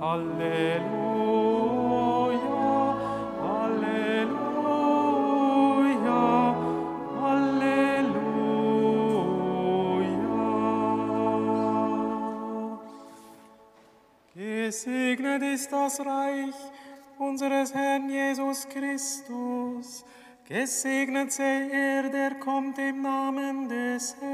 Halleluja, Halleluja, Halleluja. Gesegnet ist das Reich unseres Herrn Jesus Christus. Gesegnet sei er, der kommt im Namen des Herrn.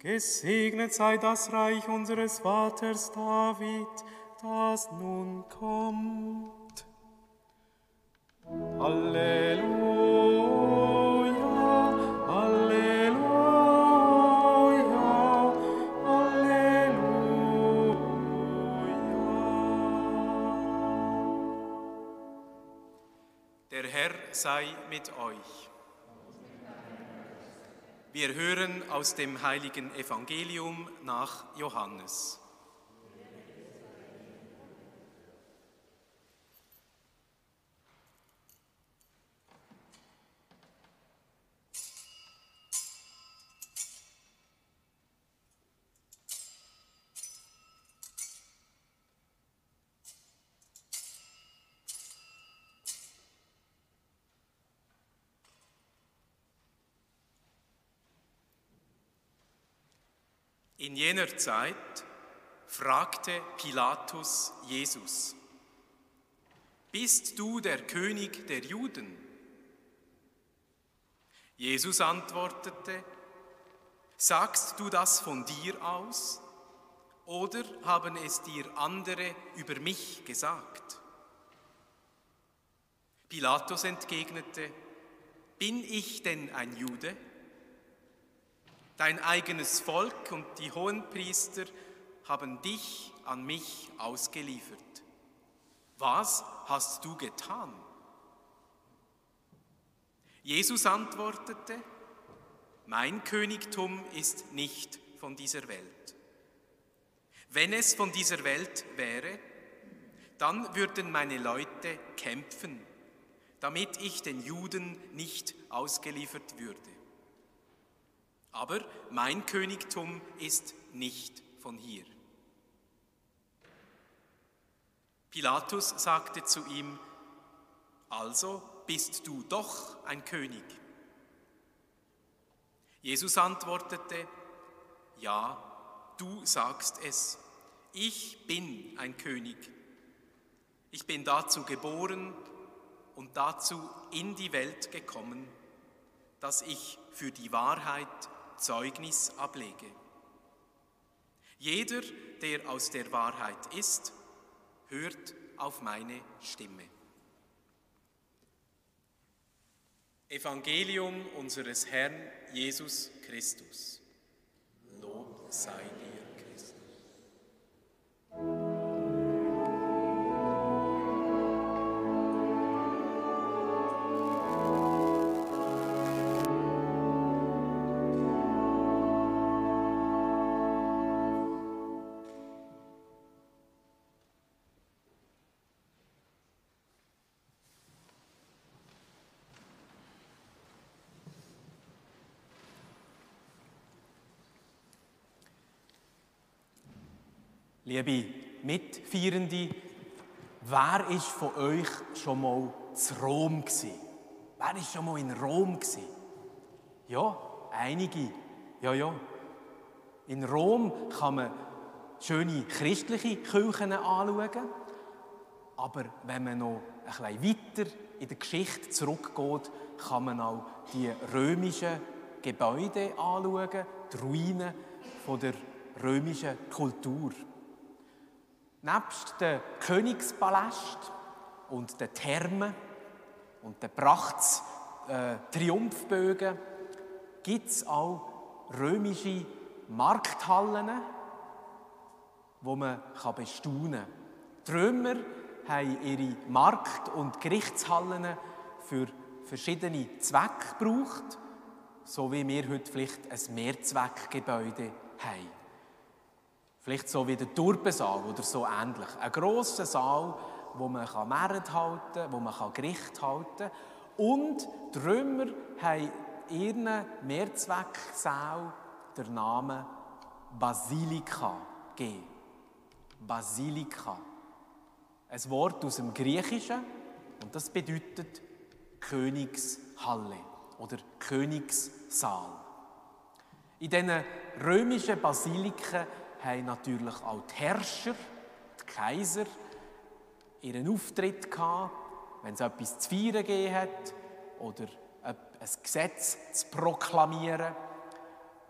Gesegnet sei das Reich unseres Vaters David, das nun kommt. Halleluja, sei mit euch. Wir hören aus dem heiligen Evangelium nach Johannes. In jener Zeit fragte Pilatus Jesus, Bist du der König der Juden? Jesus antwortete, Sagst du das von dir aus oder haben es dir andere über mich gesagt? Pilatus entgegnete, Bin ich denn ein Jude? Dein eigenes Volk und die Hohenpriester haben dich an mich ausgeliefert. Was hast du getan? Jesus antwortete, mein Königtum ist nicht von dieser Welt. Wenn es von dieser Welt wäre, dann würden meine Leute kämpfen, damit ich den Juden nicht ausgeliefert würde. Aber mein Königtum ist nicht von hier. Pilatus sagte zu ihm, also bist du doch ein König. Jesus antwortete, ja, du sagst es, ich bin ein König. Ich bin dazu geboren und dazu in die Welt gekommen, dass ich für die Wahrheit Zeugnis ablege. Jeder, der aus der Wahrheit ist, hört auf meine Stimme. Evangelium unseres Herrn Jesus Christus. Lob sei dir, Liebe Mitfeierende, wer ist von euch schon mal zu Rom gsi? Wer ist schon mal in Rom gsi? Ja, einige. Ja, ja. In Rom kann man schöne christliche Kirchen anschauen, aber wenn man noch ein bisschen weiter in der Geschichte zurückgeht, kann man auch die römischen Gebäude anschauen, die Ruinen der römischen Kultur. Nebst dem Königspalast und den Thermen und den Prachts äh, Triumphbögen gibt es auch römische Markthallen, wo man bestaunen kann. Die Römer haben ihre Markt- und Gerichtshallen für verschiedene Zwecke gebraucht, so wie wir heute vielleicht ein Mehrzweckgebäude haben. Vielleicht so wie der Turbensaal oder so ähnlich. Ein grosser Saal, wo man Märkte halten kann, wo man Gericht halten kann. Und die Römer haben ihren Mehrzwecksaal den Namen Basilika gegeben. Basilika. Ein Wort aus dem Griechischen und das bedeutet Königshalle oder Königssaal. In diesen römischen Basiliken haben natürlich auch die Herrscher, die Kaiser, ihren Auftritt gehabt, wenn es etwas zu feiern gegeben oder ein Gesetz zu proklamieren.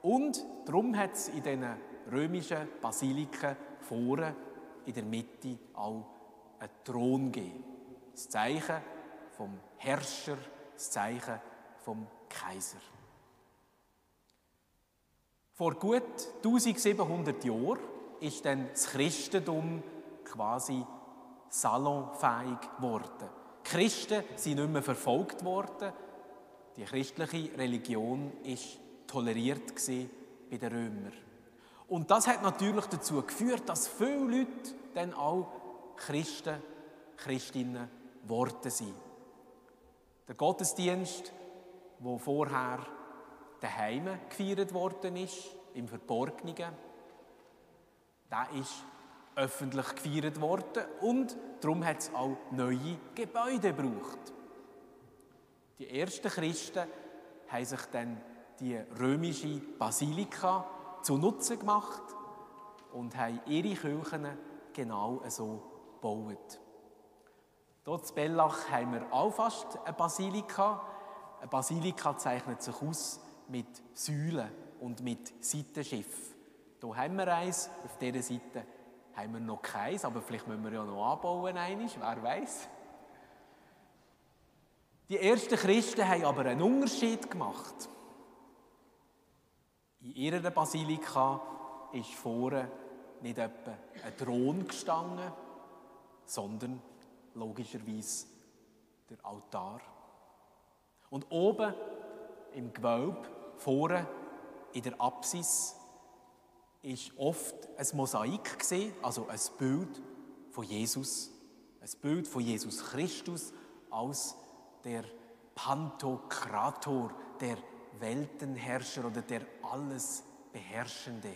Und darum hat es in diesen römischen Basiliken vorne in der Mitte auch einen Thron gegeben. Das Zeichen vom Herrscher, das Zeichen vom Kaiser. Vor gut 1700 Jahren ist dann das Christentum quasi salonfähig geworden. Die Christen sind nicht mehr verfolgt worden. Die christliche Religion ist toleriert bei den Römern. Und das hat natürlich dazu geführt, dass viele Leute dann auch Christen, Christinnen geworden sind. Der Gottesdienst, wo vorher daheim gefeiert worden ist, im Verborgenen, der ist öffentlich gefeiert worden und darum hat es auch neue Gebäude gebraucht. Die ersten Christen haben sich dann die römische Basilika zu Nutzen gemacht und haben ihre Kirchen genau so gebaut. Dort in Bellach haben wir auch fast eine Basilika. Eine Basilika zeichnet sich aus mit Säulen und mit Seitenschiff. Hier haben wir eins, auf dieser Seite haben wir noch keins, aber vielleicht müssen wir ja noch anbauen, einiges, wer weiß. Die ersten Christen haben aber einen Unterschied gemacht. In ihrer Basilika ist vorne nicht etwa ein Thron gestanden, sondern logischerweise der Altar. Und oben im Gewölbe, vorne in der Apsis, ist oft ein Mosaik gesehen, also ein Bild von Jesus, ein Bild von Jesus Christus als der Pantokrator, der Weltenherrscher oder der alles Beherrschende.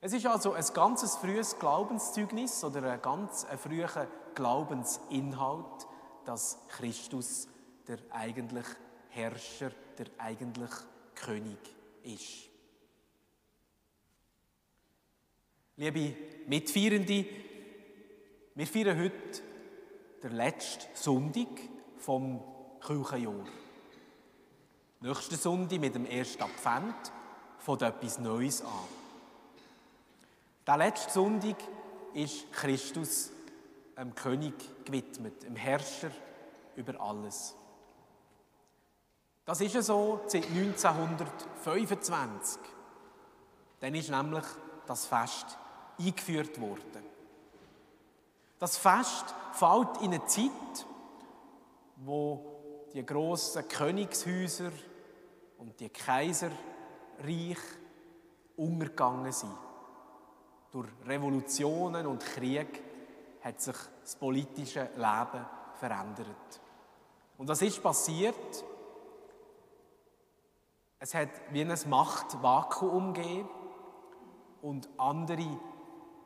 Es ist also ein ganz frühes Glaubenszeugnis oder ein ganz früher Glaubensinhalt, dass Christus der eigentlich Herrscher, der eigentlich König ist. Liebe Mitfeierende, wir feiern heute den letzten Sonntag vom Kirchenjahr. Nächsten Sonntag mit dem ersten Advent fängt etwas Neues an. Der letzte Sonntag ist Christus dem König gewidmet, dem Herrscher über alles. Das ist so seit 1925. Dann ist nämlich das Fest eingeführt worden. Das Fest fällt in eine Zeit, wo die grossen Königshäuser und die Kaiserreich untergegangen sind. Durch Revolutionen und Krieg hat sich das politische Leben verändert. Und was ist passiert? Es hat wie ein Machtvakuum gegeben und andere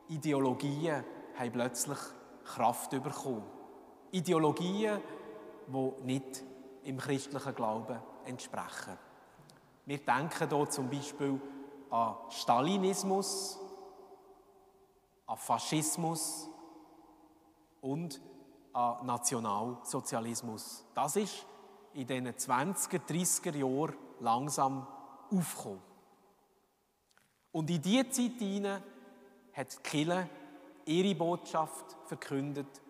Ideologien haben plötzlich Kraft bekommen. Ideologien, die nicht im christlichen Glauben entsprechen. Wir denken hier zum Beispiel an Stalinismus, an Faschismus und an Nationalsozialismus. Das ist in den 20er, 30er Jahren langsam aufgekommen. Und in diese Zeit hinein hat Kirche ihre Botschaft verkündet,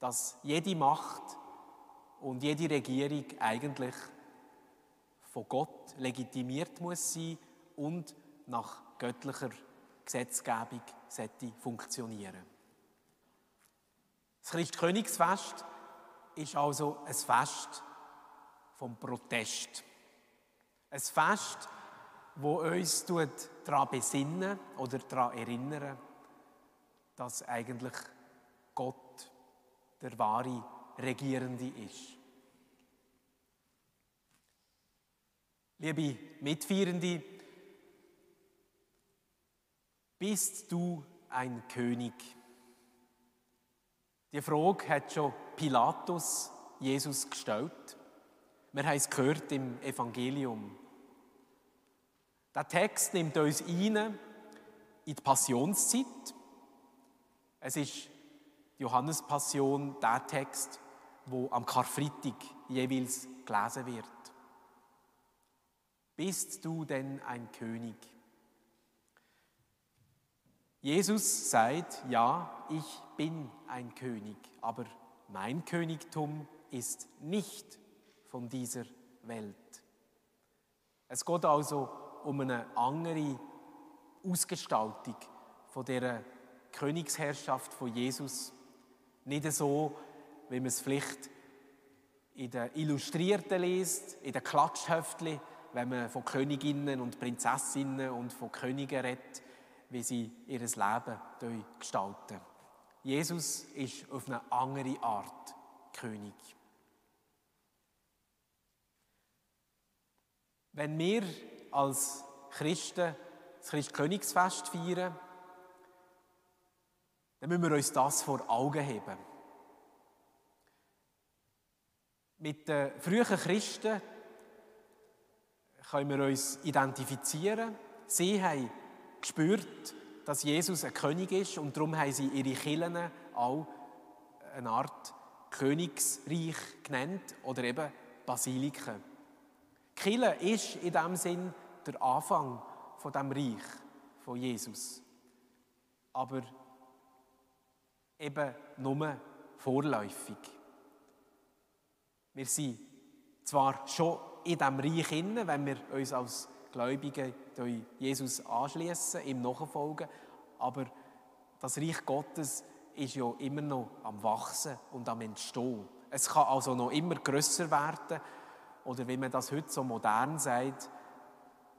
dass jede Macht und jede Regierung eigentlich von Gott legitimiert muss sein und nach göttlicher Gesetzgebung funktionieren. Das Christkönigsfest ist also ein Fest vom Protest. Ein Fest, wo uns daran besinnen oder daran erinnern, dass eigentlich Gott der wahre Regierende ist. Liebe Mitfeierende, bist du ein König? Die Frage hat schon Pilatus Jesus gestellt. Wir haben es gehört im Evangelium. Der Text nimmt uns ein in die Passionszeit. Es ist die Johannespassion der Text, wo am Karfreitag jeweils gelesen wird. Bist du denn ein König? Jesus sagt, ja, ich bin ein König, aber mein Königtum ist nicht von dieser Welt. Es geht also um eine andere Ausgestaltung von der Königsherrschaft von Jesus. Nicht so, wie man es vielleicht in den Illustrierten liest, in den Klatschhöftchen, wenn man von Königinnen und Prinzessinnen und von Königen redet, wie sie ihr Leben gestalten. Jesus ist auf eine andere Art König. Wenn wir als Christen das Christkönigsfest feiern, dann müssen wir uns das vor Augen haben. Mit den frühen Christen können wir uns identifizieren. Sie haben gespürt, dass Jesus ein König ist und darum haben sie ihre Kirchen auch eine Art Königsreich genannt oder eben Basiliken. Kille ist in dem Sinn der Anfang von dem Reich von Jesus, aber eben nur vorläufig. Wir sind zwar schon in dem Reich inne, wenn wir uns als Gläubige Jesus anschließen, ihm nachfolgen, aber das Reich Gottes ist ja immer noch am Wachsen und am Entstehen. Es kann also noch immer grösser werden oder wie man das heute so modern sagt,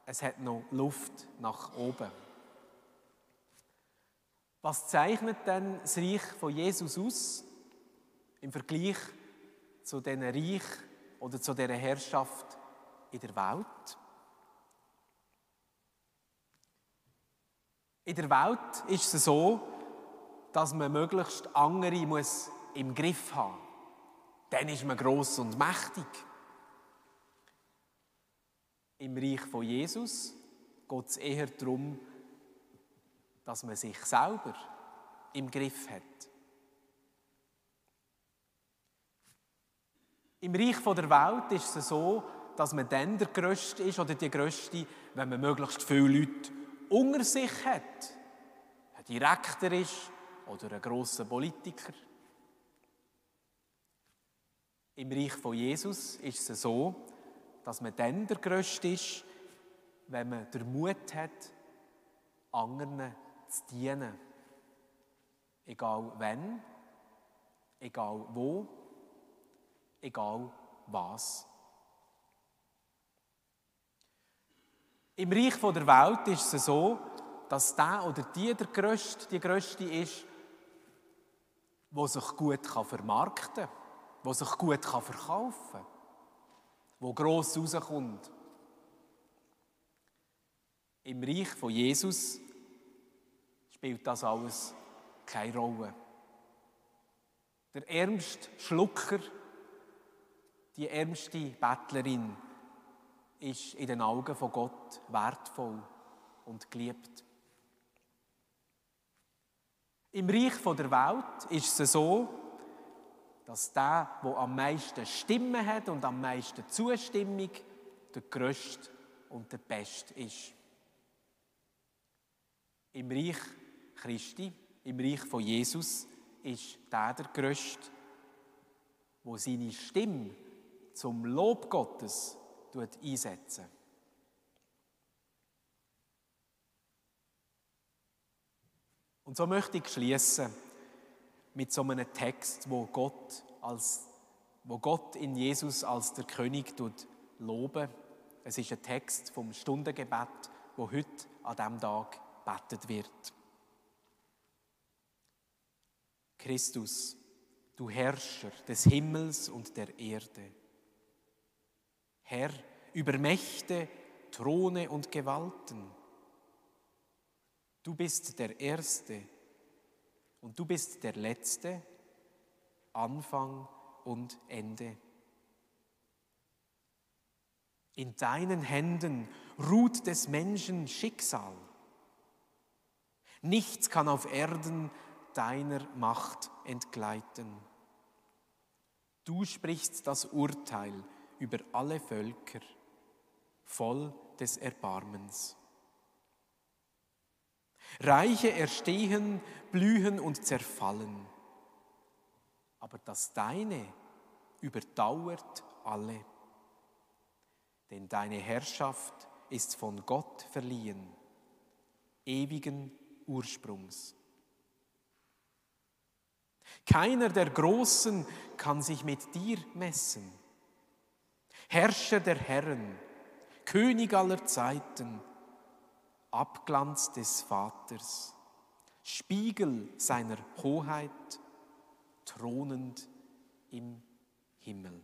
es hat noch Luft nach oben. Was zeichnet denn das Reich von Jesus aus im Vergleich zu diesem Reich oder zu dieser Herrschaft in der Welt? In der Welt ist es so, dass man möglichst andere muss im Griff haben muss. Dann ist man gross und mächtig. Im Reich von Jesus geht es eher darum, dass man sich selber im Griff hat. Im Reich der Welt ist es so, dass man dann der Größte ist oder die Größte, wenn man möglichst viele Leute unter sich hat. Ein Direktor ist oder ein grosser Politiker. Im Reich von Jesus ist es so, dass man dann der Größte ist, wenn man den Mut hat, anderen zu dienen. Egal wenn, egal wo, egal was. Im Reich der Welt ist es so, dass der oder die der Größte, die Größte ist, wo sich gut vermarkten kann, wo sich gut verkaufen kann, wo gross rauskommt. Im Reich von Jesus spielt das alles keine Rolle. Der ärmste Schlucker, die ärmste Bettlerin, ist in den Augen von Gott wertvoll und geliebt. Im Reich der Welt ist es so, dass der, der am meisten Stimmen hat und am meisten Zustimmung, der Größte und der Beste ist. Im Reich Christi, im Reich von Jesus, ist der der Größte, wo seine Stimme zum Lob Gottes einsetzen. Und so möchte ich schließen mit so einem Text, wo Gott, als, wo Gott in Jesus als der König tut loben. Es ist ein Text vom Stundengebet, wo heute an diesem Tag betet wird. Christus, du Herrscher des Himmels und der Erde. Herr über Mächte, Throne und Gewalten. Du bist der Erste, Und du bist der Letzte, Anfang und Ende. In deinen Händen ruht des Menschen Schicksal. Nichts kann auf Erden deiner Macht entgleiten. Du sprichst das Urteil über alle Völker, voll des Erbarmens. Reiche erstehen, blühen und zerfallen, aber das Deine überdauert alle. Denn deine Herrschaft ist von Gott verliehen, ewigen Ursprungs. Keiner der Großen kann sich mit dir messen. Herrscher der Herren, König aller Zeiten, Abglanz des Vaters, Spiegel seiner Hoheit, thronend im Himmel.